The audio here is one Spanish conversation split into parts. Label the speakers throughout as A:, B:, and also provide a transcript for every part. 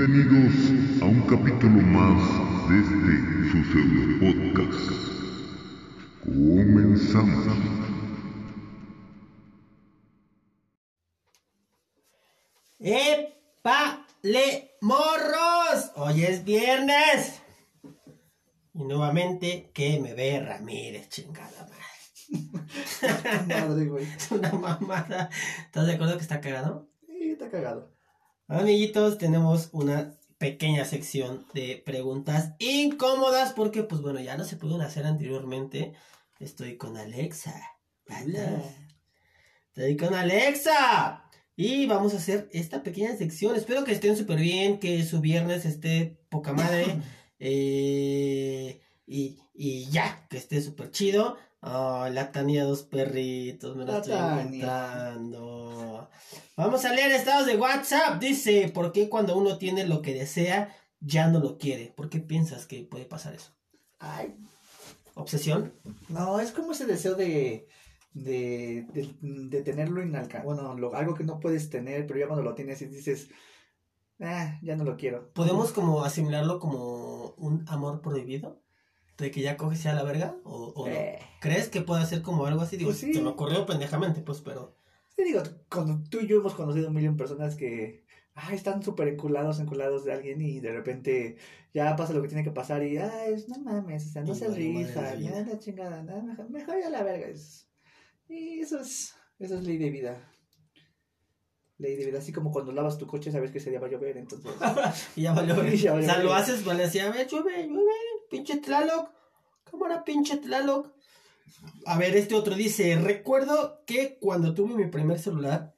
A: Bienvenidos a un capítulo más de este su pseudo podcast. Comenzamos.
B: ¡Épale, morros! Hoy es viernes. Y nuevamente, que me ve Ramírez, chingada madre.
C: Madre, güey.
B: Es una mamada. ¿Estás de acuerdo que está cagado?
C: Sí, está cagado.
B: Amiguitos, tenemos una pequeña sección de preguntas incómodas porque, pues bueno, ya no se pudieron hacer anteriormente. Estoy con Alexa.
C: Hola.
B: Estoy con Alexa. Y vamos a hacer esta pequeña sección. Espero que estén súper bien, que su viernes esté poca madre. eh, y, y ya, que esté súper chido. Oh, la Tania dos perritos, me la
C: La
B: estoy
C: Tania.
B: Vamos a leer estados de WhatsApp. Dice, ¿por qué cuando uno tiene lo que desea, ya no lo quiere? ¿Por qué piensas que puede pasar eso?
C: Ay,
B: ¿Obsesión?
C: no, es como ese deseo de, de, de, de tenerlo inalcanzable. Bueno, lo- algo que no puedes tener, pero ya cuando lo tienes y dices, ah, ya no lo quiero.
B: ¿Podemos como asimilarlo como un amor prohibido? ¿De que ya coges ya la verga? ¿O, o no?
C: Eh,
B: ¿Crees que puede ser como algo así? Digo,
C: Pues sí.
B: se me ocurrió pendejamente, pues, pero...
C: te digo, cuando tú y yo hemos conocido un millón de personas que ay, están súper enculados, enculados de alguien y de repente ya pasa lo que tiene que pasar y, ay, no mames, o sea, no
B: Y
C: se
B: vida.
C: ya la chingada, nada, mejor, mejor ya la verga. Y eso es, eso es ley de vida. Ley de vida, así como cuando lavas tu coche sabes que ese día va a llover, entonces...
B: Y ya valió.
C: Y ya
B: o sea, lo haces, vale, así, a ver, llueve, llueve, pinche Tlaloc. Cámara, pinche Tlaloc. A ver, este otro dice, recuerdo que cuando tuve mi primer celular,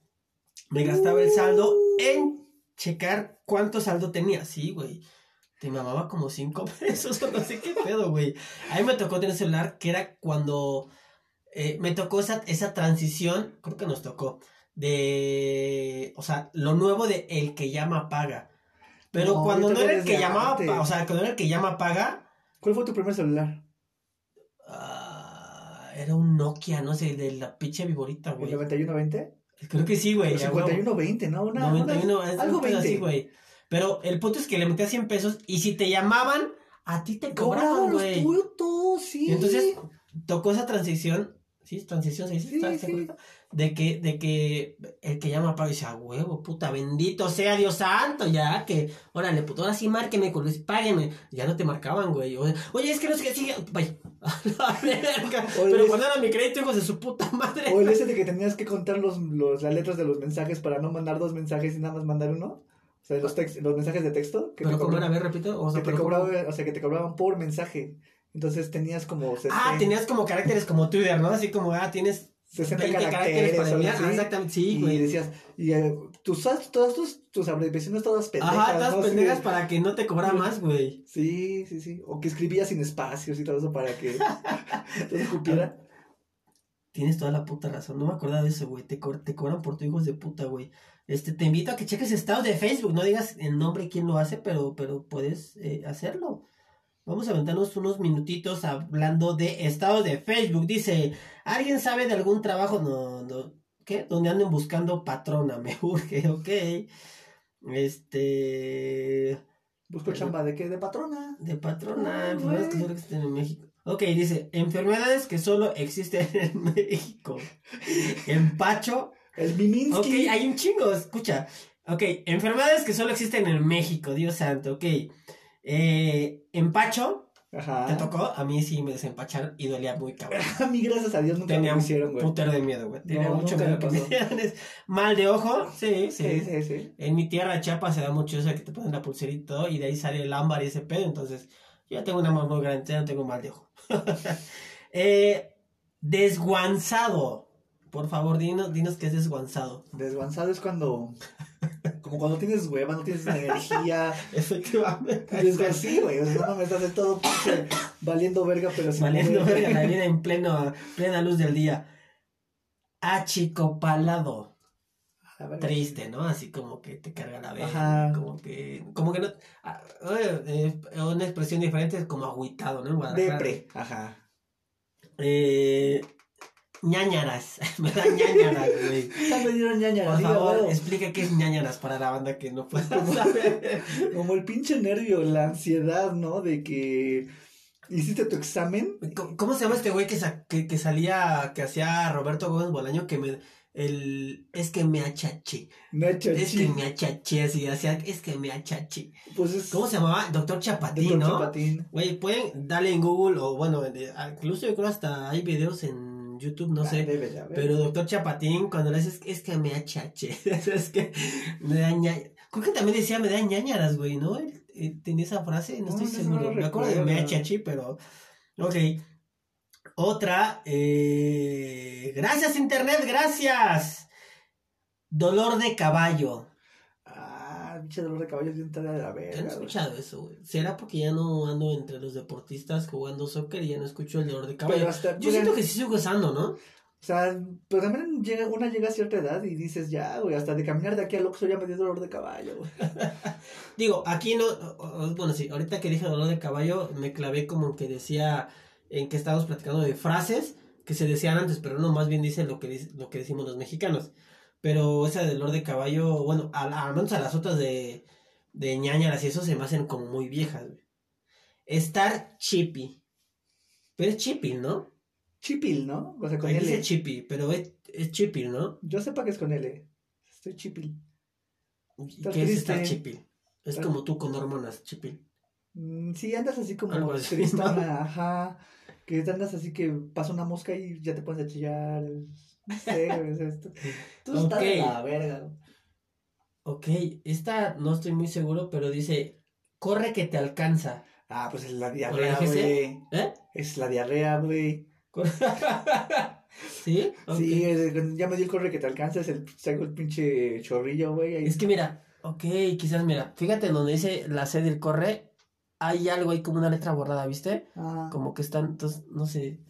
B: me gastaba el saldo en checar cuánto saldo tenía. Sí, güey. Te mamaba como cinco pesos o no sé qué pedo, güey. A mí me tocó tener celular que era cuando eh, me tocó esa, esa transición, creo que nos tocó, de, o sea, lo nuevo de el que llama paga. Pero
C: No,
B: cuando no era el que llamaba, o sea, cuando era el que llama paga,
C: ¿Cuál fue tu primer celular?
B: ah, era un Nokia, no sé, de la pinche viborita,
C: ¿El
B: güey.
C: 9120?
B: Creo que sí, güey.
C: El
B: a huevo.
C: 5120, ¿no? Una, una-
B: 91, es
C: algo
B: un pedo
C: 20.
B: así, güey. Pero el punto es que le metías 100 pesos y si te llamaban, a ti te cobraban,
C: Cobraban los
B: güey.
C: putos, sí.
B: Y entonces tocó esa transición, ¿sí? Transición, ¿se dice? De que, de que el que llama paga dice, a huevo, puta, bendito sea Dios santo, ya, que, órale, puto, ahora sí márqueme, culo, págueme. Ya no te marcaban, güey. Oye, es que no sé qué sigue. Vaya. A Pero era mi crédito, hijos de su puta madre.
C: O el ese de que tenías que contar los, los, las letras de los mensajes para no mandar dos mensajes y nada más mandar uno. O sea, los, tex- los mensajes de texto. Que
B: Pero
C: te
B: a ver, repito. O sea,
C: que te cobraban, o sea, que te cobraban por mensaje. Entonces tenías como 60,
B: Ah, tenías como caracteres como Twitter, ¿no? Así como, ah, tienes
C: 60
B: 20
C: caracteres,
B: para enviar. Ah, exactamente, sí,
C: y
B: güey.
C: decías, y eh, tus, todas tus, tus abreviaciones todas pendejas.
B: Ajá, todas pendejas
C: de-
B: para que no te cobra más, güey.
C: Sí, sí, sí. O que escribías sin espacios y todo eso para que no se cupiera.
B: Tienes toda la puta razón, no me acordaba de eso, güey. Te, co- te cobran por tu hijos de puta, güey. Este, te invito a que cheques estados de Facebook, no digas el nombre y quién lo hace, pero, pero puedes eh, hacerlo. Vamos a aventarnos unos minutitos hablando de estados de Facebook. Dice, ¿alguien sabe de algún trabajo? No, no, ¿qué? Donde anden buscando patrona, me urge, ok. Este,
C: Busco chamba de qué? De patrona.
B: de patrona,
C: Ah,
B: enfermedades que
C: güey.
B: solo existen en México. Ok, dice, enfermedades que solo existen en México. Empacho.
C: El
B: Ok,
C: Miminsky.
B: hay un chingo, escucha. Ok, enfermedades que solo existen en México, Dios santo, ok. Eh, empacho,
C: Ajá.
B: ¿te tocó? A mí sí me desempacharon y dolía muy cabrón.
C: A mí, gracias a Dios, nunca
B: Tenía
C: me hicieron, güey.
B: putero de miedo, güey. Tenía
C: No,
B: mucho miedo que me Mal de ojo, sí, sí.
C: Sí, sí, sí.
B: En mi tierra, Chiapas, se da mucho eso de que te ponen la pulserita y todo, y de ahí sale el ámbar y ese pedo. Entonces, yo tengo una mano muy grande, no tengo mal de ojo. eh, desguanzado. Por favor, dinos, dinos qué es desguanzado.
C: Desguanzado es cuando. Como cuando tienes hueva, no tienes energía.
B: Efectivamente.
C: Es así, güey. O sea, no mames, estás de todo pinche valiendo verga, pero sin
B: Valiendo verga la vida en pleno, plena luz del día. Achicopalado.
C: Ver,
B: Triste, ¿no? Así como que te carga la verga. Como que. Como que no. ah, eh, eh, una expresión diferente es como agüitado, ¿no? En.
C: Depre. Ajá.
B: Eh, ñañaras. me da ñañaras, güey.
C: Ya me dieron ñaña.
B: Por favor,
C: huevo.
B: explica qué es ñañaras para la banda que no puede saber.
C: Como el pinche nervio, la ansiedad, ¿no? De que hiciste tu examen.
B: ¿Cómo, cómo se llama este güey que, sa- que, que salía, que hacía Roberto Gómez Bolaño? Que me. El, es que me achaché.
C: Nacho,
B: Es
C: sí.
B: que me achaché, así hacía. Es que me achaché.
C: Pues es.
B: ¿Cómo se llamaba? Doctor Chapatín,
C: Doctor
B: ¿no?
C: Chapatín.
B: Güey, pueden darle en Google o bueno, incluso yo creo hasta hay videos en YouTube, no
C: Ah,
B: sé.
C: debe.
B: Pero Doctor Chapatín, cuando le dices, es que me achache, es que me da ña... Creo que también decía, me da ñañaras, güey, ¿no? Él tenía esa frase, no
C: No,
B: estoy
C: no
B: seguro. me acuerdo de me achache, pero... Ok. Otra, eh... Gracias, Internet, gracias. Dolor de caballo.
C: Pinche dolor de caballo de entrada de la verga. güey.
B: escuchado eso, güey. ¿Será porque ya no ando entre los deportistas jugando soccer y ya no escucho el dolor de caballo?
C: Pero hasta.
B: Yo siento que sí sigo usando, ¿no?
C: O sea, pero también llega, una llega a cierta edad y dices, ya, güey, hasta de caminar de aquí al Oxxo ya me dio dolor de caballo, güey.
B: Digo, aquí no, bueno, sí, ahorita que dije dolor de caballo, me clavé como que decía en que estábamos platicando de frases que se decían antes, pero no, más bien dice lo que, dice- lo que decimos los mexicanos. Pero esa de dolor de caballo, bueno, al, al menos a las otras de, de ñañaras y eso se me hacen como muy viejas, güey. Estar chippy. Pero es chippy, ¿no?
C: Chipil, ¿no? O sea, con
B: Ahí dice
C: L.
B: chippy, pero es, es chippy, ¿no?
C: Yo sepa que es con L. Estoy chipil.
B: ¿Y
C: Estás
B: ¿Qué es
C: triste.
B: estar chippy? Es como tú con hormonas, chippy.
C: Mm, sí, andas así como
B: Algo así,
C: tristona, ajá. Que andas así que pasa una mosca y ya te pones a chillar. No sé, o sea, esto- Tú estás de
B: Ok.
C: la verga.
B: Ok, esta no estoy muy seguro, pero dice, corre que te alcanza.
C: Ah, pues es la
B: ¿O
C: diarrea, güey.
B: ¿Eh?
C: Es la diarrea, güey.
B: ¿Sí? Ok.
C: Sí, es- ya me dio el corre que te alcanzas, el, traigo el pinche chorrillo, güey.
B: Es que mira, ok, quizás mira, fíjate donde dice la C del corre, hay algo ahí como una letra borrada, ¿viste?
C: Ah,
B: Como que están, entonces, no sé.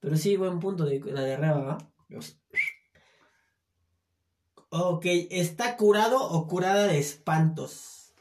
B: Pero sí, buen punto de la de.
C: Dios.
B: Ok, ¿está curado o curada de espantos?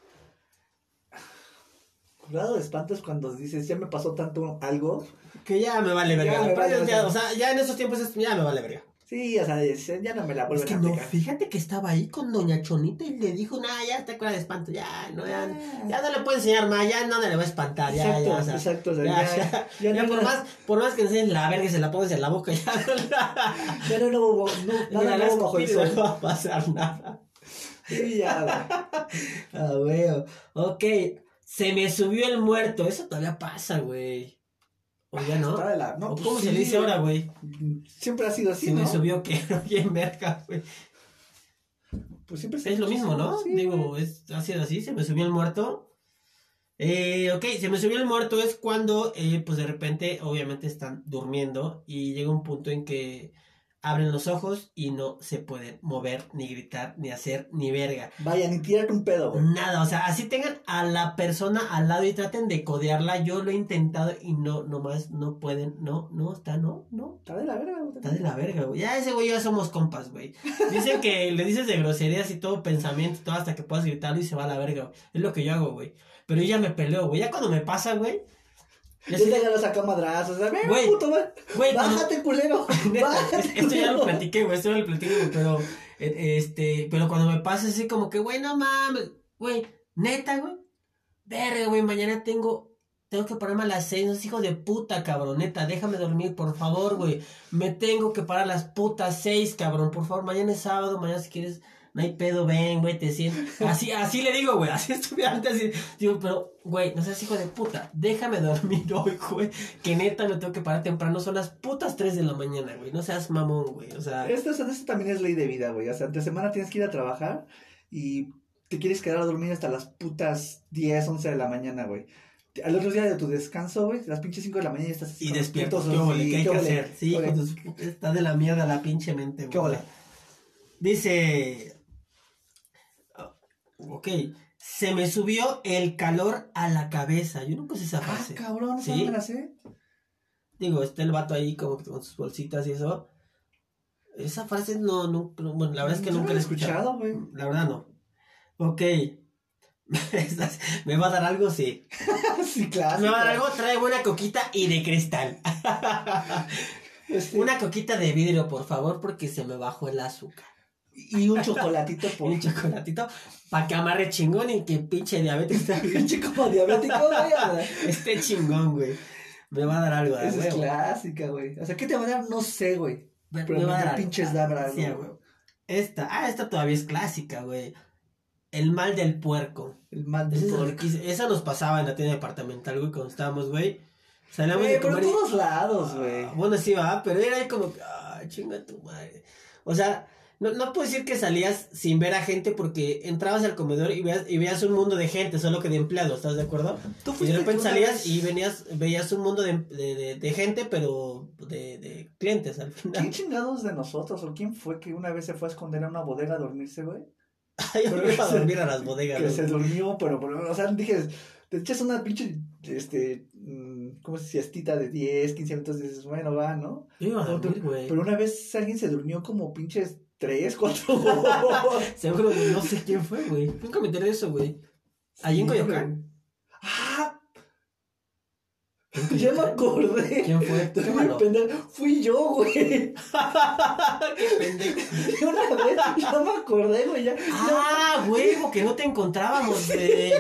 C: Curado de espanto es cuando dices, ya me pasó tanto algo.
B: Que ya me vale verga.
C: vale
B: o sea, ya en esos tiempos ya me vale verga.
C: Sí, o sea, es- ya no me la
B: Es
C: vuelven
B: que
C: a
B: no,
C: aplicar.
B: fíjate que estaba ahí con Doña Chonita y le dijo, nah, ya está curada de espanto, ya, no, ya, ya no le puede enseñar más, ya nada le va a espantar, ya,
C: Exacto,
B: ya, o sea,
C: exacto. O sea,
B: ya,
C: ya,
B: ya,
C: ya
B: ya
C: no,
B: por más, por más que enseñes la verga y se la pongas en la boca, ya no,
C: ya no, no, no, nada bajo el sol.
B: no va a pasar nada.
C: Sí, ya, güey.
B: Ah, güey, ok, se me subió el muerto, eso todavía pasa, güey. O ya no.
C: Está de la- no,
B: ¿O
C: pues
B: ¿Cómo se le dice ahora, güey?
C: Siempre ha sido así,
B: Se
C: ¿no?
B: me subió que bien verga, güey.
C: Pues siempre se
B: Es lo mismo, ¿no? Digo, es, ha sido así, se me subió el muerto. Eh, ok, se me subió el muerto es cuando, eh, pues de repente, obviamente están durmiendo y llega un punto en que abren los ojos y no se pueden mover, ni gritar, ni hacer, ni verga.
C: Vaya, ni tirarte un pedo, güey.
B: Nada, o sea, así tengan a la persona al lado y traten de codearla. Yo lo he intentado y no, nomás no pueden, no, no, está, no, no.
C: Está de la verga, güey.
B: Está de la verga, güey. Ya ese güey ya somos compas, güey. Dicen que le dices de groserías y todo pensamiento y todo hasta que puedas gritarlo y se va a la verga, güey. Es lo que yo hago, güey. Pero yo ya me peleo, güey. Ya cuando me pasa, güey. Sé-
C: te agarras acá madrazos. O sea, ven,
B: Güey,
C: puto, güey. Bájate, culero.
B: Neta,
C: Bájate,
B: esto ya lo
C: culero.
B: platiqué, güey, esto ya lo platiqué, güey, pero, eh, este, pero cuando me pasa así como que, güey, no mames, güey, neta, güey, verga, güey, mañana tengo, tengo que pararme a las seis, no es hijo de puta, cabrón, neta, déjame dormir, por favor, güey, me tengo que parar a las putas seis, cabrón, por favor, mañana es sábado, mañana si quieres, no hay pedo, ven, güey, te siento, así, así le digo, güey, así estuve antes, así, digo, pero, güey, no seas hijo de puta, déjame dormir hoy, güey, que neta me tengo que parar temprano, son las putas 3 de la mañana, güey. No seas mamón, güey. O sea,
C: Esto, esto también es ley de vida, güey. O sea, entre semana tienes que ir a trabajar y te quieres quedar a dormir hasta las putas 10, 11 de la mañana, güey. Al otro día de tu descanso, güey, las pinches 5 de la mañana ya estás así
B: y despierto. ¿Qué
C: sí,
B: ¿Qué hay que hacer? Sí, está de la mierda la pinche mente, güey.
C: ¿Qué ole?
B: Dice. Ah, Ok. Se me subió el calor a la cabeza. Yo nunca sé esa
C: Ah,
B: frase.
C: cabrón, ¿esa
B: ¿Sí?
C: no me la sé?
B: Digo, está el vato ahí como con sus bolsitas y eso. Esa frase no, no, no- bueno, la verdad es que nunca la he escuchado.
C: güey.
B: La verdad no. Ok. ¿Me va a dar algo? Sí.
C: sí, claro.
B: Me va a dar algo, trae buena coquita y de cristal.
C: Este,
B: Una coquita de vidrio, por favor, porque se me bajó el azúcar.
C: Y un chocolatito
B: Y
C: por
B: un chocolatito para que amarre chingón y que pinche diabetes
C: pinche como diabético, güey.
B: esté chingón, güey. Me va a dar algo de
C: Esa es clásica, güey. O sea, ¿qué te va a dar? No sé, güey. Pero
B: me va a dar
C: pinches dabra
B: Sí,
C: güey.
B: Esta, ah, esta todavía es clásica, güey. El mal del puerco.
C: El mal de
B: Esa, es
C: porco.
B: riquísima. Esa nos pasaba en la tienda departamental, güey, cuando estábamos, güey. Salíamos
C: Güey,
B: de
C: pero
B: comer y-
C: todos lados, güey.
B: Ah, Bueno, sí, va, pero era ahí como, ah, chinga tu madre. O sea, no, no puedo decir que salías sin ver a gente porque entrabas al comedor y veías, y veías un mundo de gente, solo que de empleados, ¿estás de acuerdo?
C: Tú
B: Y de repente salías
C: vez-
B: y venías, veías un mundo de, de, de- de gente, pero de, de clientes al
C: ¿Quién
B: final.
C: chingados de nosotros o quién fue que una vez se fue a esconder a una bodega a dormirse, güey?
B: Yo me iba a dormir a las bodegas.
C: Que
B: güey.
C: se durmió, pero, pero, o sea, dije, te echas una pinche, este, mm, ¿cómo se? Siestita de 10, 15 minutos y dices, bueno, va, ¿no?
B: Yo iba a dormir, güey.
C: Pero una vez alguien se durmió como pinches 3, 4 horas.
B: Seguro, no sé quién fue, güey. Nunca me enteré de eso, güey. Allí en Coyoacán.
C: güey. ¡Ah!
B: ¿En
C: Ya me acordé.
B: ¿Quién fue? ¿Qué.
C: Fui yo, güey.
B: Qué pendejo.
C: Una vez, ya me acordé, güey. Ya,
B: Ah, huevo, que no te encontrábamos, güey.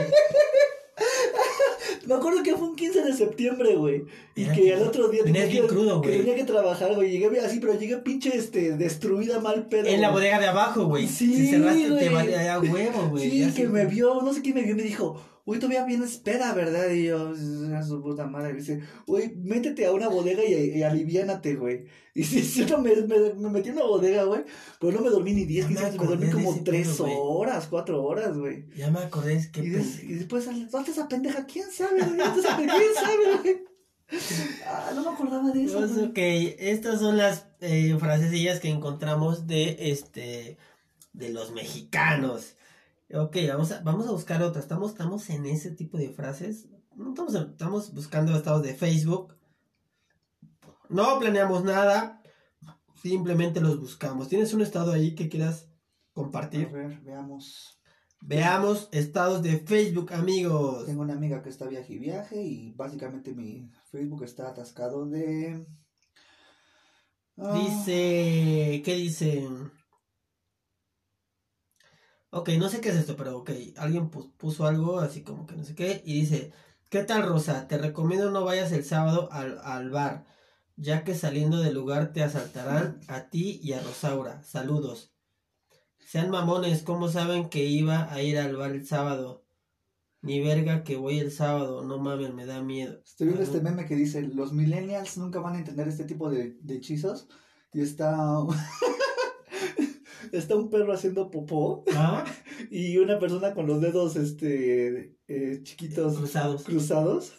C: Me acuerdo que fue un 15 de septiembre, güey. Y
B: Era
C: que al otro día tenía que,
B: crudo,
C: que tenía que trabajar, güey. Llegué así, pero llegué pinche este, destruida, mal pedo.
B: En la bodega de abajo, güey.
C: Sí,
B: Si cerraste, te
C: güey.
B: valía a huevo, güey.
C: Sí, que me vio, no sé quién me vio y me dijo, güey, todavía bien espera, ¿verdad? Y yo, a su puta madre. Dice, güey, métete a una bodega y, y aliviánate, güey. Y sí, sí, me, me, me metí en una bodega, güey, pero no me dormí ni 10,
B: No me
C: 15 minutos, me dormí como
B: ese
C: 3
B: pedo, güey.
C: horas, 4 horas, güey.
B: Ya me acordé, es que
C: Y, des- y después, ¿dónde esa pendeja? ¿Quién sabe? ¿Dónde esa pendeja? ¿Quién sabe, güey? Ah, no me acordaba de eso,
B: Pues, ok, estas son las eh, frasecillas que encontramos de este de los mexicanos. Ok, vamos a, vamos a buscar otra. Estamos, estamos en ese tipo de frases. Estamos, estamos buscando estados de Facebook. No planeamos nada. Simplemente los buscamos. ¿Tienes un estado ahí que quieras
C: A
B: compartir?
C: ver, veamos.
B: Veamos estados de Facebook, amigos.
C: Tengo una amiga que está viaje y viaje y básicamente mi Facebook está atascado de... Ah,
B: Dice, ¿qué dice? Ok, no sé qué es esto, pero ok, alguien pu- puso algo así como que no sé qué y dice, ¿qué tal Rosa? Te recomiendo no vayas el sábado al, al bar, ya que saliendo del lugar te asaltarán a ti y a Rosaura. Saludos. Sean mamones, ¿cómo saben que iba a ir al bar el sábado? Ni verga que voy el sábado, no mames, me da miedo.
C: Estoy viendo este meme que dice, los millennials nunca van a entender este tipo de, de hechizos. Y está... está un perro haciendo popó
B: ¿Ah?
C: y una persona con los dedos este eh, chiquitos
B: Cruzados.
C: cruzados.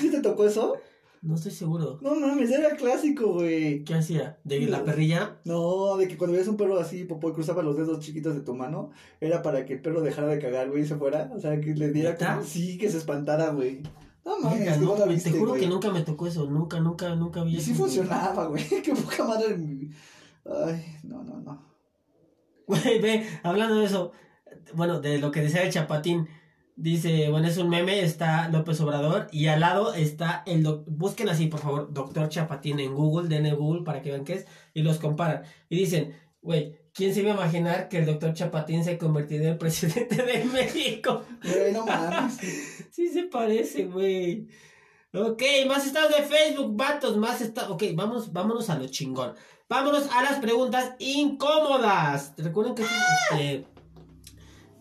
C: ¿Sí te tocó eso?
B: No estoy seguro.
C: No mames, era clásico, güey.
B: ¿Qué hacía? ¿De la perrilla?
C: No, de que cuando veías un perro así, popó, y cruzaba los dedos chiquitos de tu mano, era para que el perro dejara de cagar, güey, y se fuera. O sea, que le diera como, sí, que se espantara, güey. No mames, no,
B: no,
C: la
B: te juro
C: güey.
B: que nunca me tocó eso. Nunca, nunca, nunca vi
C: Y sí funcionaba, güey. Qué poca madre. Ay, no, no, no.
B: Güey, ve, hablando de eso, bueno, de lo que decía el chapatín, dice, bueno, es un meme, está López Obrador y al lado está el, busquen así, por favor, doctor Chapatín en Google, denle Google para que vean qué es, y los comparan. Y dicen, güey, ¿quién se iba a imaginar que el doctor Chapatín se convertiría en el presidente de México?
C: Güey, no mames.
B: Sí se parece, güey. Ok, más estados de Facebook, vatos, más estados. Ok, vamos, vámonos a lo chingón. Vámonos a las preguntas incómodas. Recuerden que este,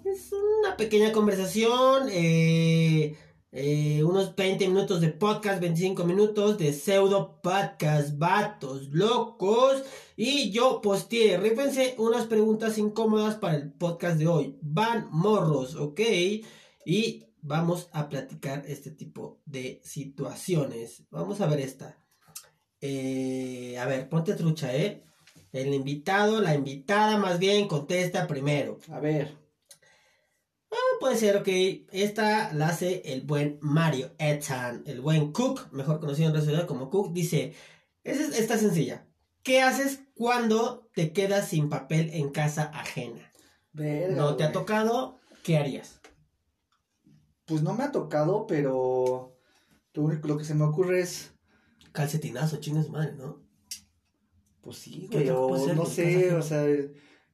B: es una pequeña conversación. eh, eh, unos 20 minutos de podcast, 25 minutos de pseudo podcast, vatos, locos. Y yo posteé, rífense unas preguntas incómodas para el podcast de hoy. Van morros, ok. Y vamos a platicar este tipo de situaciones. Vamos a ver esta. Eh, a ver, ponte trucha, ¿eh? El invitado, la invitada más bien, contesta primero.
C: A ver.
B: Ah, puede ser, ok. Esta la hace el buen Mario Etan, el buen Cook, mejor conocido en la ciudad como Cook. Dice, esta es- está sencilla. ¿Qué haces cuando te quedas sin papel en casa ajena?
C: Verga,
B: ¿No te ha tocado? ¿Qué harías?
C: Pues no me ha tocado, pero lo único lo que se me ocurre es
B: Calcetinazo, chingas madre, ¿no?
C: Pues sí,
B: ¿Qué
C: güey, o no sé, o sea,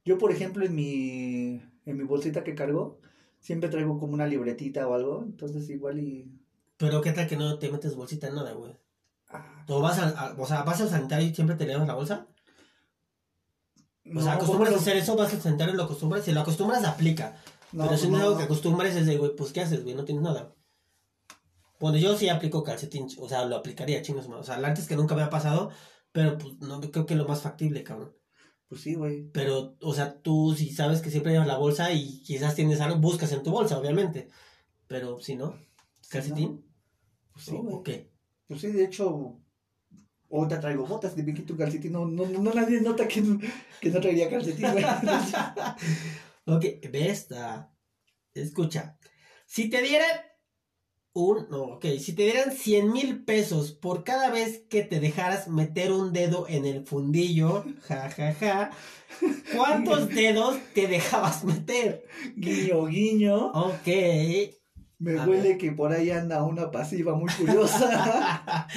C: yo por ejemplo en mi, en mi bolsita que cargo, siempre traigo como una libretita o algo, entonces igual y...
B: Pero qué tal que no te metes bolsita en nada, güey.
C: ah,
B: O vas al, a- o sea, vas al sanitario y siempre te llevas la bolsa. O sea, acostumbras a hacer eso, vas al sanitario y lo acostumbras. Si lo acostumbras, aplica.
C: no,
B: Pero si
C: pues,
B: no es algo que acostumbres, es de, güey, pues, ¿qué haces, güey? No tienes nada. Bueno, yo sí aplico calcetín, o sea, lo aplicaría, chingos. O sea, antes que nunca me ha pasado, pero pues no creo que es lo más factible, cabrón.
C: Pues sí, güey.
B: Pero, o sea, tú si sabes que siempre llevas la bolsa y quizás tienes algo, buscas en tu bolsa, obviamente. Pero si no, calcetín,
C: Pues sí,
B: ¿o-
C: güey.
B: ¿o qué?
C: Pues sí, de hecho, ahorita traigo botas, de vi que tu calcetín, no, no, no, nadie nota que, que no traería calcetín, güey.
B: Ok, ve esta. Escucha. Si te dieran un. No, ok. Si te dieran 100 mil pesos por cada vez que te dejaras meter un dedo en el fundillo, ja, ja, ja. ¿Cuántos dedos te dejabas meter?
C: guiño, guiño.
B: Ok.
C: Me
B: A
C: huele
B: ver.
C: que por ahí anda una pasiva muy curiosa.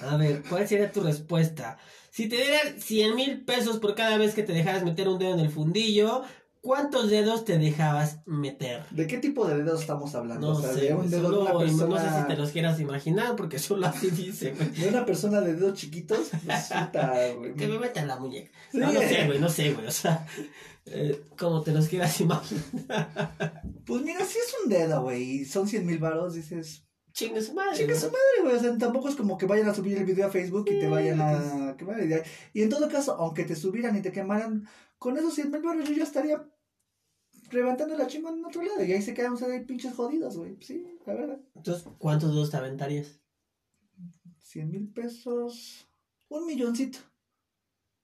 B: A ver, ¿cuál sería tu respuesta? Si te dieran 100 mil pesos por cada vez que te dejaras meter un dedo en el fundillo, ¿cuántos dedos te dejabas meter?
C: ¿De qué tipo de dedos estamos hablando?
B: No
C: o sea,
B: sé,
C: de un dedo de
B: solo-
C: una
B: no
C: persona.
B: sé si te los quieras imaginar, porque solo así dice, güey.
C: De una persona de dedos chiquitos, pues güey.
B: Que me metan la muñeca.
C: Sí.
B: No, no sé, güey, no sé, güey. O sea, eh, como te los quieras imaginar.
C: Pues mira, si es un dedo, güey, y son 100 mil varos, dices,
B: Chingue su madre.
C: chinga
B: güey.
C: su madre, güey. O sea, tampoco es como que vayan a subir el video a Facebook y te vayan
B: pues.
C: a quemar. Y de- Y en todo caso, aunque te subieran y te quemaran, con esos 100 mil varos yo ya estaría levantando la chingada en otro lado. Y ahí se quedan ustedes pinches jodidos, güey. Sí, la verdad.
B: Entonces, ¿cuántos dedos te aventarías?
C: 100 mil pesos, un milloncito.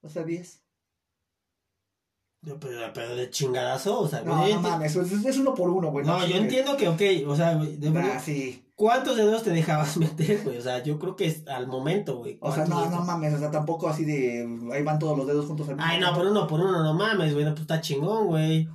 C: O sea, 10.
B: Yo, pero, pero de chingadazo, o sea,
C: No,
B: güey,
C: no
B: enti-
C: mames, es, es uno por uno, güey.
B: No, yo
C: chingues.
B: entiendo que, ok, o sea, güey, de
C: Ah,
B: verdad,
C: sí.
B: ¿cuántos dedos te dejabas meter, güey? O sea, yo creo que es al momento, güey.
C: O sea,
B: ¿Cuántos
C: no,
B: dedos?
C: no mames, o sea, tampoco así de. Ahí van todos los dedos juntos al mismo
B: Ay, no,
C: tiempo.
B: por uno por uno, no mames, güey, no, pues está chingón, güey.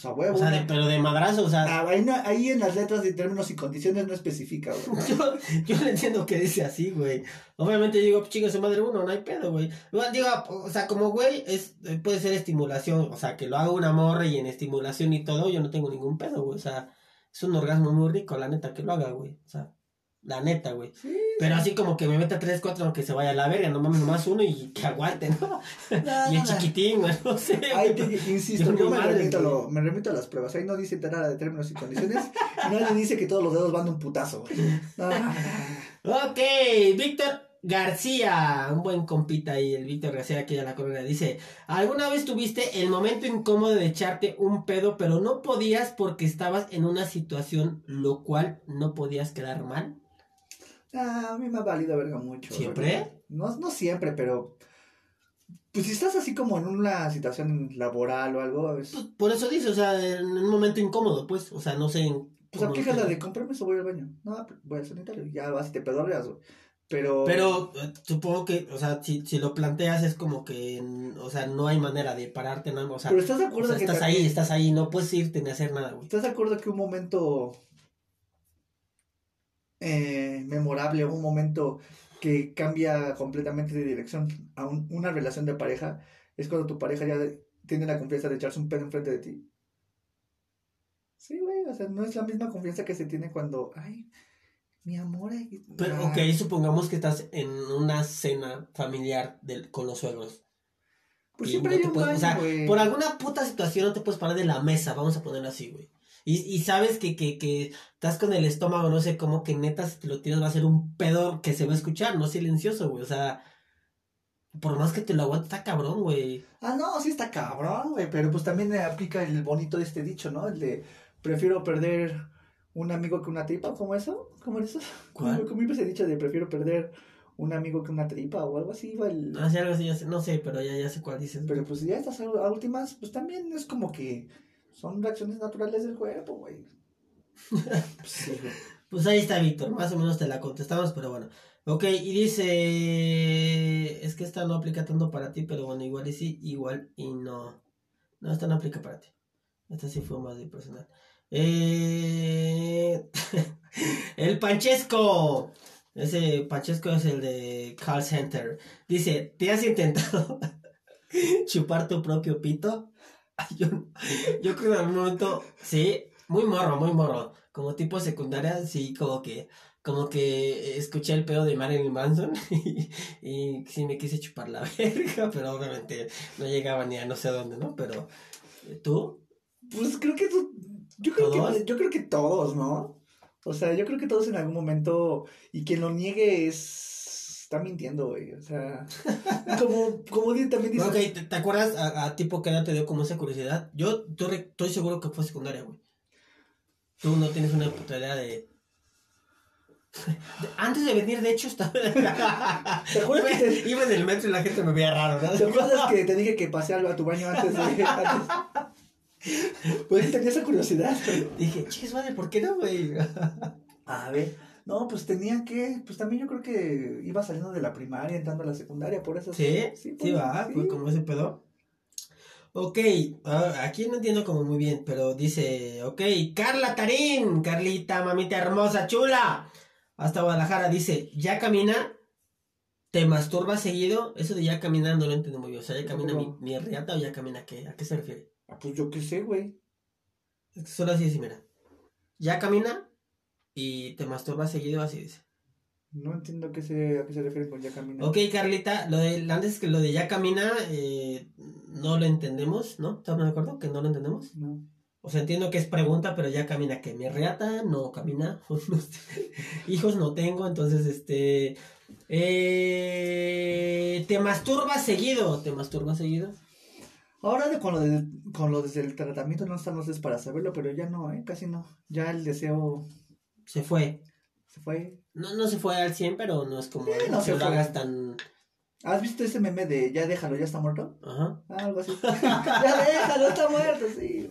C: Pues a huevo.
B: O sea, de- pero de madrazo, o sea,
C: Ah, ahí, no- ahí en las letras de términos y condiciones no especifica, güey.
B: Yo, yo no entiendo que dice así, güey. Obviamente digo, chinga su madre uno, no hay pedo, güey. Digo, o sea, como güey, es, eh, puede ser estimulación, o sea, que lo haga una morra y en estimulación y todo, yo no tengo ningún pedo, güey. O sea, es un orgasmo muy rico, la neta, que lo haga, güey. O sea, la neta, güey.
C: Sí,
B: Pero así como que me meta tres, cuatro, aunque se vaya a la verga, no mames, nomás uno y que aguante, ¿no? Y el chiquitín, güey, no sé.
C: Ahí te, insisto,
B: Yo
C: me, remito a
B: güey.
C: lo- me remito a las pruebas. Ahí no dice nada de términos y condiciones. nadie dice que todos los dedos van de un putazo, güey.
B: Ok, Víctor García, un buen compita ahí, el Víctor García aquí de la colonia, dice, ¿alguna vez tuviste el momento incómodo de echarte un pedo, pero no podías porque estabas en una situación lo cual no podías quedar mal?
C: Ah, a mí me ha valido verga mucho.
B: ¿Siempre?
C: No, no siempre, pero. Pues si estás así como en una situación laboral o algo, a veces.
B: Pues, por eso dice, o sea, en un momento incómodo, pues, o sea, no sé. en-
C: Pues aplica la de eso, voy al baño. No, voy al sanitario. Ya vas y te pedorreas, güey. Pero.
B: Pero eh, supongo que, o sea, si, si lo planteas es como que, o sea, no hay manera de pararte, ¿no? O sea,
C: Pero estás de
B: o
C: acuerdo
B: sea,
C: que.
B: estás
C: también-
B: ahí, estás ahí, no puedes irte ni hacer nada, güey.
C: ¿Estás de acuerdo que un momento. Eh, memorable, un momento que cambia completamente de dirección a un- una relación de pareja, es cuando tu pareja ya tiene la confianza de echarse un pedo enfrente de ti? Sí, güey, o sea, no es la misma confianza que se tiene cuando, ay, mi amor, ay,
B: Pero, ok, supongamos que estás en una cena familiar del, con los suegros.
C: pues siempre
B: no
C: hay un
B: puedes- o
C: baño,
B: sea,
C: güey.
B: Por alguna puta situación no te puedes parar de la mesa, vamos a ponerlo así, güey. Y, y sabes que, que, que estás con el estómago, no sé cómo, que neta, si te lo tiras va a ser un pedo que se va a escuchar, no silencioso, güey. O sea, por más que te lo aguante, está cabrón, güey.
C: Ah, no, sí está cabrón, güey, pero pues también aplica el bonito de este dicho, ¿no? El de, prefiero perder un amigo que una tripa, ¿cómo eso? ¿Cómo eso?
B: ¿Cuál?
C: ¿Cómo, cómo iba ese dicho de prefiero perder un amigo que una tripa o algo así? Iba el...
B: No sé, algo así, ya sé- no sé, pero ya, ya sé cuál dices.
C: Pero pues ya estas a últimas, pues también es como que son reacciones naturales del cuerpo, güey. Pues güey.
B: Pues ahí está, Víctor. Más o menos te la contestamos, pero bueno. Ok, y dice. Es que esta no aplica tanto para ti, pero bueno, igual y sí, igual y no. No, esta no aplica para ti. Esta sí fue más de personal. Eh... el Panchesco. Ese Panchesco es el de Call Center. Dice: ¿Te has intentado chupar tu propio pito. Yo, yo creo que en algún momento, sí, muy morro, muy morro. Como tipo secundaria, sí, como que, como que escuché el pedo de Marilyn Manson y, y sí me quise chupar la verga, pero obviamente no llegaba ni a no sé dónde, ¿no? Pero, ¿tú?
C: Pues creo que tú, yo creo
B: ¿Todos?
C: que yo creo que todos, ¿no? O sea, yo creo que todos en algún momento y quien lo niegue es está mintiendo, güey. O sea, como como también dices,
B: Ok, ¿te, te acuerdas a, a tipo qué edad te dio como esa curiosidad? Yo estoy seguro que fue secundaria, güey. Tú no tienes una puta idea de... Antes de venir, de hecho, estaba...
C: ¿Te acuerdas
B: iba,
C: que te-
B: iba en el metro y la gente me veía raro, ¿no?
C: ¿Te acuerdas que te dije que pasé algo a tu baño antes de antes? Pues tenía esa curiosidad.
B: Dije, chicas, madre, ¿por qué no, güey?
C: A ver, no, pues tenía que, pues también yo creo que iba saliendo de la primaria, entrando a la secundaria, por eso.
B: ¿Sí? Sí,
C: pues,
B: va,
C: sí.
B: fue como ese pedo. Ok, ah, aquí no entiendo como muy bien, pero dice, ok, Carla Tarín, Carlita, mamita hermosa, chula. Hasta Guadalajara dice, ¿ya camina? ¿Te masturba seguido? Eso de ya camina no lo entiendo muy bien. O sea, ¿ya camina mi, mi riata o ya camina qué? ¿A qué se refiere?
C: Ah, pues yo qué sé, güey.
B: Es que solo así dice, mira. ¿Ya camina? Y te masturba seguido, así dice.
C: No entiendo a qué se, a qué se refiere con ya camina.
B: Ok, Carlita, lo de, antes que lo de ya camina, eh, no lo entendemos, ¿no? ¿Estamos de acuerdo que no lo entendemos?
C: No.
B: O sea, entiendo que es pregunta, pero ya camina que mi reata no camina. Hijos no tengo, entonces, este... eh, ¿Te masturbas seguido? ¿Te masturbas seguido?
C: Ahora de, con, lo de, con lo desde el tratamiento no estamos es para saberlo, pero ya no, ¿eh? Casi no. Ya el deseo
B: Se fue.
C: se fue.
B: No, no se fue al 100, pero no es como
C: Sí, no
B: que
C: se
B: lo hagas tan...
C: ¿Has visto ese meme de ya déjalo, ya está muerto?
B: Ajá.
C: Ah, algo así. ya déjalo, está muerto, sí.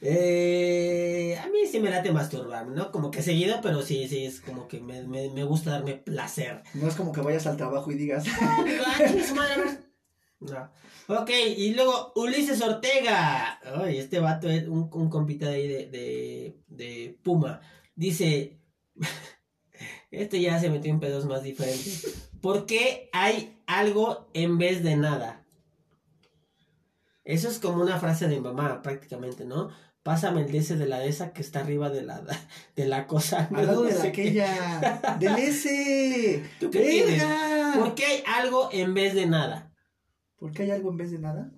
B: Eh, a mí sí me late masturbarme, ¿no? Como que seguido, pero sí, sí, es como que me, me, me gusta darme placer.
C: No es como que vayas al trabajo y digas.
B: No. Ok, y luego Ulises Ortega. Ay, este vato es un, un compita de ahí de, de, de Puma. Dice, este ya se metió en pedos más diferentes. ¿Por qué hay algo en vez de nada? Eso es como una frase de mamá, prácticamente, ¿no? Pásame el DS de la de esa que está arriba de la, de la cosa.
C: al lado de
B: No sé
C: aquella, del ese.
B: ¿Tú qué tienes? ¿Por qué hay algo en vez de nada?
C: ¿Por qué hay algo en vez de nada?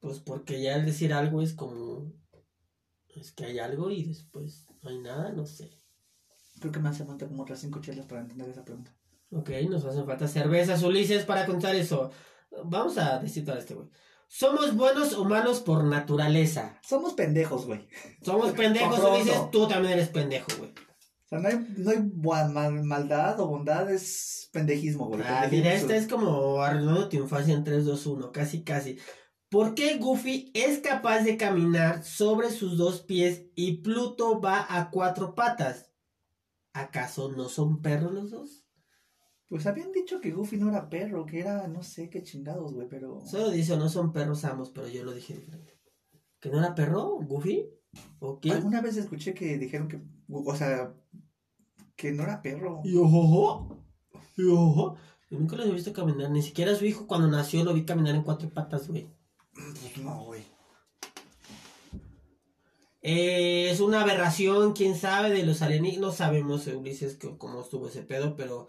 B: Pues porque ya al decir algo es como. Es que hay algo y después no hay nada, no sé.
C: Creo que me hace falta como otras cinco chelas para entender esa pregunta.
B: Ok, nos hacen falta cervezas, Ulises, para contar eso. Vamos a decir todo este güey. Somos buenos o malos por naturaleza.
C: Somos pendejos, güey.
B: Somos pendejos. Ulises. Tú también eres pendejo, güey.
C: O sea, no hay, no hay mal- maldad o bondad, es pendejismo, güey.
B: Ah, mira, esta es como arruinando tu infancia en 3, 2, 1, casi, casi. ¿Por qué Goofy es capaz de caminar sobre sus dos pies y Pluto va a cuatro patas? ¿Acaso no son perros los dos?
C: Pues habían dicho que Goofy no era perro, que era no sé qué chingados, güey, pero...
B: Solo dice, no son perros ambos, pero yo lo dije diferente. ¿Que no era perro, Goofy? ¿O qué?
C: Alguna vez escuché que dijeron que, o sea, que no era perro.
B: Y ojo, y ojo. Yo nunca lo he visto caminar, ni siquiera a su hijo cuando nació lo vi caminar en cuatro patas, güey.
C: Pues no, güey.
B: Eh, es una aberración, quién sabe, de los alienígenas. No sabemos, eh, Ulises, que- cómo estuvo ese pedo, pero.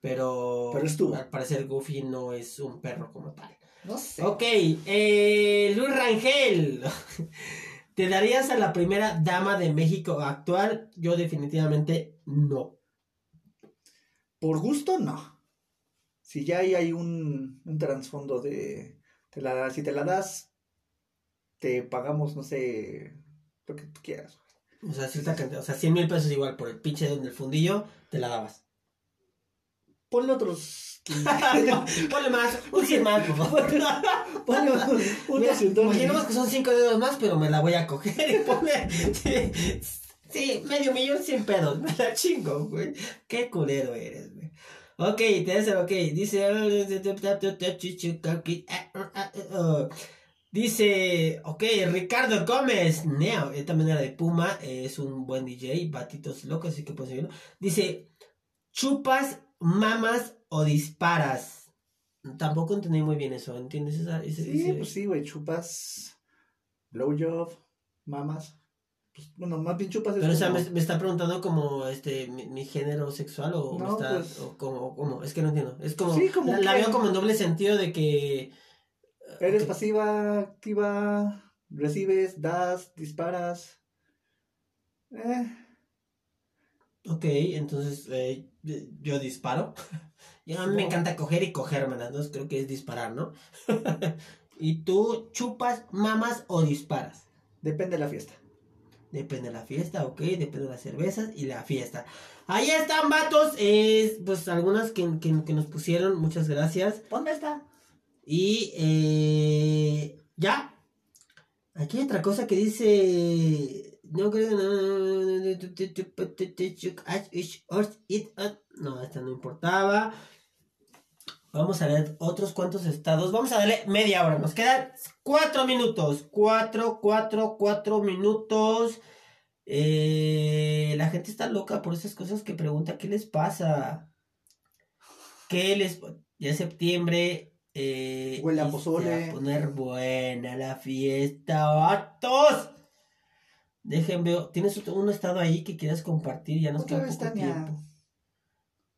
B: Pero.
C: Pero estuvo.
B: Al parecer, Goofy no es un perro como tal.
C: No sé.
B: Ok, eh, Luis Rangel. ¿Te darías a la primera dama de México actual? Yo, definitivamente, no.
C: Por gusto, no. Si ya ahí hay un, un trasfondo de... Te la, si te la das, te pagamos, no sé, lo que tú quieras. güey.
B: O sea, cierta cantidad, o sea, 100 mil pesos igual por el pinche del fundillo, te la dabas.
C: Ponle otros...
B: Ponle más, un 100 más, por favor.
C: Ponle unos,
B: imaginemos que son 5 dedos más, pero me la voy a coger y ponle. Sí, sí, medio millón 100 pedos. Me la chingo, güey. Qué culero eres, güey. Ok, te dice, ok. Dice. Dice, ok, Ricardo Gómez, Neo, también era de Puma, eh, es un buen DJ, batitos locos, así que pueden seguirlo. Dice, chupas, mamas o disparas. Tampoco entendí muy bien eso, ¿entiendes? Esa,
C: Sí,
B: ese-
C: pues sí, güey, chupas, blowjob, mamas. Pues, bueno, más bien chupas es
B: Pero, o sea, me, me está preguntando como este mi, mi género sexual o me
C: No,
B: está
C: pues-
B: o como, como es que no entiendo. Es como,
C: Sí, como
B: la, la veo como en doble sentido de que
C: Eres pasiva, activa, recibes, das, disparas. Eh,
B: Ok, entonces eh, yo disparo. Y a mí me encanta coger y cogérmelas, ¿no? Creo que es disparar, ¿no? y tú chupas, mamas o disparas.
C: depende de la fiesta.
B: Depende de la fiesta, ok, depende de las cervezas y la fiesta. Ahí están, vatos. eh, pues algunas que, que- que nos pusieron, muchas gracias.
C: ¿Dónde está?
B: Y eh, ya. Aquí hay otra cosa que dice. No creo. No, esta no importaba. Vamos a ver otros cuantos estados. Vamos a darle media hora. Nos quedan cuatro minutos. Cuatro, cuatro, cuatro minutos. Eh, la gente está loca por esas cosas que pregunta. ¿Qué les pasa? ¿Qué les... Ya septiembre. Eh,
C: Huele a pozole.
B: a poner buena la fiesta. ¡Vatos! Dejen veo. ¿Tienes un estado ahí que quieras compartir? Ya nos
C: Otra
B: queda poco tiempo.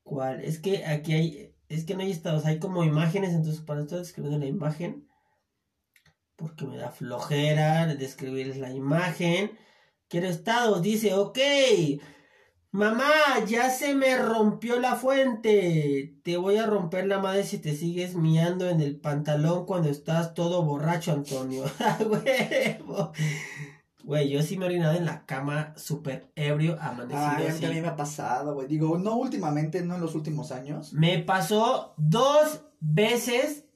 B: ¿Cuál? Es que aquí hay, es que no hay estados, hay como imágenes, entonces para estar describiendo la imagen, porque me da flojera de describirles la imagen. Quiero estados, dice, ok, mamá, ya se me rompió la fuente, te voy a romper la madre si te sigues miando en el pantalón cuando estás todo borracho, Antonio. ¡A huevo! Güey, yo sí me he orinado en la cama súper ebrio, amanecido
C: Ay, a mí también me ha pasado, güey. Digo, no últimamente, no en los últimos años.
B: Me pasó dos veces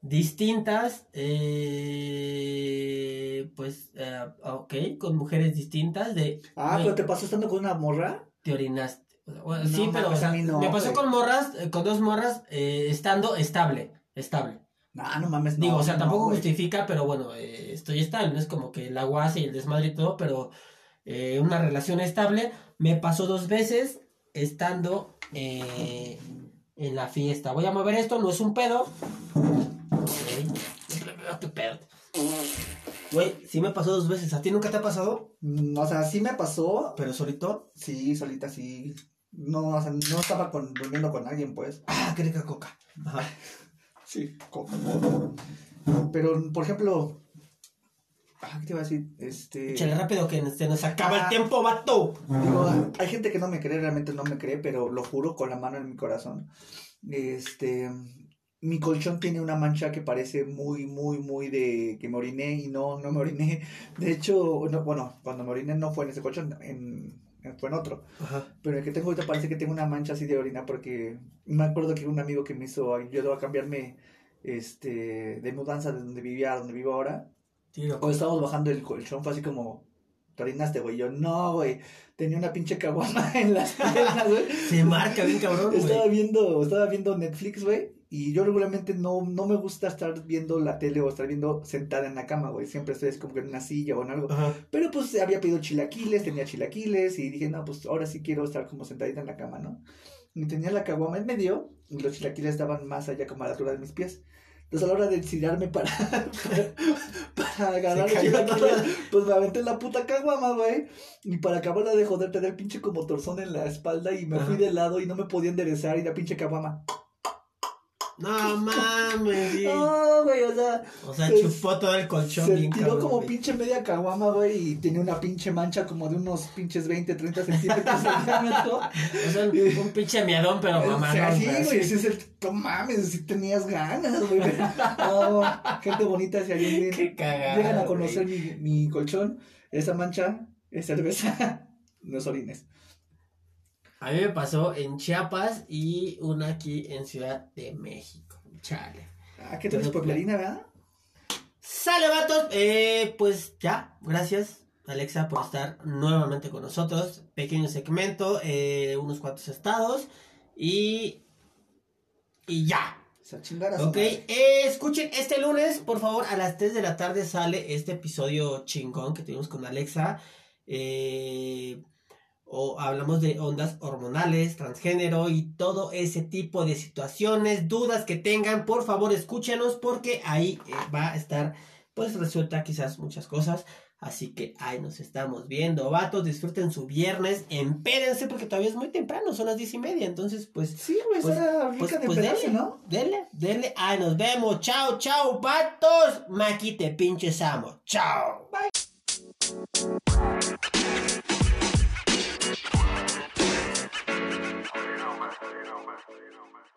B: distintas, eh, pues, eh, ok, con mujeres distintas de...
C: Ah, pero te pasó estando con una morra.
B: te orinaste. Bueno,
C: No
B: sí, pero o sea,
C: no,
B: me pasó con morras, eh, con dos morras, eh, estando estable, estable.
C: No, no mames, no.
B: Digo, o sea, tampoco justifica, pero bueno, eh, estoy estable, no es como que el aguace y el desmadre y todo, pero una relación estable me pasó dos veces estando en la fiesta. Voy a mover esto, no es un pedo. ¿Qué pedo? Güey, sí me pasó dos veces. ¿A ti nunca te ha pasado?
C: Mm, O sea, sí me pasó.
B: Pero solito.
C: Sí, solita, sí. No, o sea, no estaba con, durmiendo con alguien, pues.
B: Ah, qué rica coca. Ajá.
C: Sí, Pero, por ejemplo. Ah, ¿qué te iba a decir? Este.
B: Échale rápido que se nos acaba el
C: Ah.
B: tiempo, vato.
C: Digo, hay gente que no me cree, realmente no me cree, pero lo juro con la mano en mi corazón. Este, mi colchón tiene una mancha que parece muy, muy, muy de que me oriné y no, no me oriné. De hecho, no, bueno, cuando me oriné no fue en ese colchón, en, en- fue en otro.
B: Ajá.
C: Pero el que tengo ahorita parece que tengo una mancha así de orina porque me acuerdo que un amigo que me hizo, ayudó a cambiarme este, de mudanza de donde vivía a donde vivo ahora. Cuando estábamos bajando el colchón fue así como, ¿te orinaste, güey? Yo, no, güey. Tenía una pinche caguama en las piernas, güey.
B: Se marca bien cabrón,
C: Estaba
B: güey.
C: viendo, estaba viendo Netflix, güey. Y yo regularmente no, no me gusta estar viendo la tele o estar viendo sentada en la cama, güey. Siempre estoy como que en una silla o en algo.
B: Ajá.
C: Pero pues había pedido chilaquiles, tenía chilaquiles y dije, no, pues ahora sí quiero estar como sentadita en la cama, ¿no? Y tenía la caguama en medio y los chilaquiles estaban más allá como a la altura de mis pies. Entonces a la hora de tirarme para, para, agarrar los
B: cayó
C: chilaquiles, pues me aventé la puta caguama, güey. Y para acabarla de joder, tenía el pinche como torzón en la espalda y me
B: Ajá.
C: fui de lado y no me podía enderezar y la pinche caguama.
B: No mames, güey.
C: No, güey, o sea,
B: O sea,
C: Se-
B: chupó todo el colchón
C: se
B: bien
C: tiró
B: cabrón,
C: como
B: güey.
C: pinche media caguama, güey, y tenía una pinche mancha como de unos pinches 20, 30 centímetros de diámetro.
B: O sea, un, un pinche miadón, pero
C: O
B: mamá.
C: sea, sí,
B: güey,
C: sí es el, no mames, si tenías ganas, güey. No, gente bonita, si alguien
B: Qué cagada.
C: llegan a conocer mi, mi colchón, esa mancha es cerveza, no es orines.
B: A mí me pasó en Chiapas y una aquí en Ciudad de México. Chale.
C: Ah, ¿qué traes pueblerina, verdad?
B: Sale, vatos. Eh, pues ya, gracias, Alexa, por estar nuevamente con nosotros. Pequeño segmento, eh, unos cuantos estados y. Y ya. Ok, eh, escuchen, este lunes, por favor, a las 3 de la tarde sale este episodio chingón que tuvimos con Alexa. Eh, o hablamos de ondas hormonales, transgénero y todo ese tipo de situaciones, dudas que tengan, por favor escúchenos porque ahí eh, va a estar pues resuelta quizás muchas cosas. Así que ahí nos estamos viendo, vatos, disfruten su viernes, empédense porque todavía es muy temprano, son las diez y media, entonces pues
C: Sí, güey,
B: Pues-
C: rica
B: pues,
C: de
B: pues dele,
C: ¿no?
B: dele, dele, ahí nos vemos, chao, chao, vatos, Maki te pinches amo, chao. Bye. just so you know, man.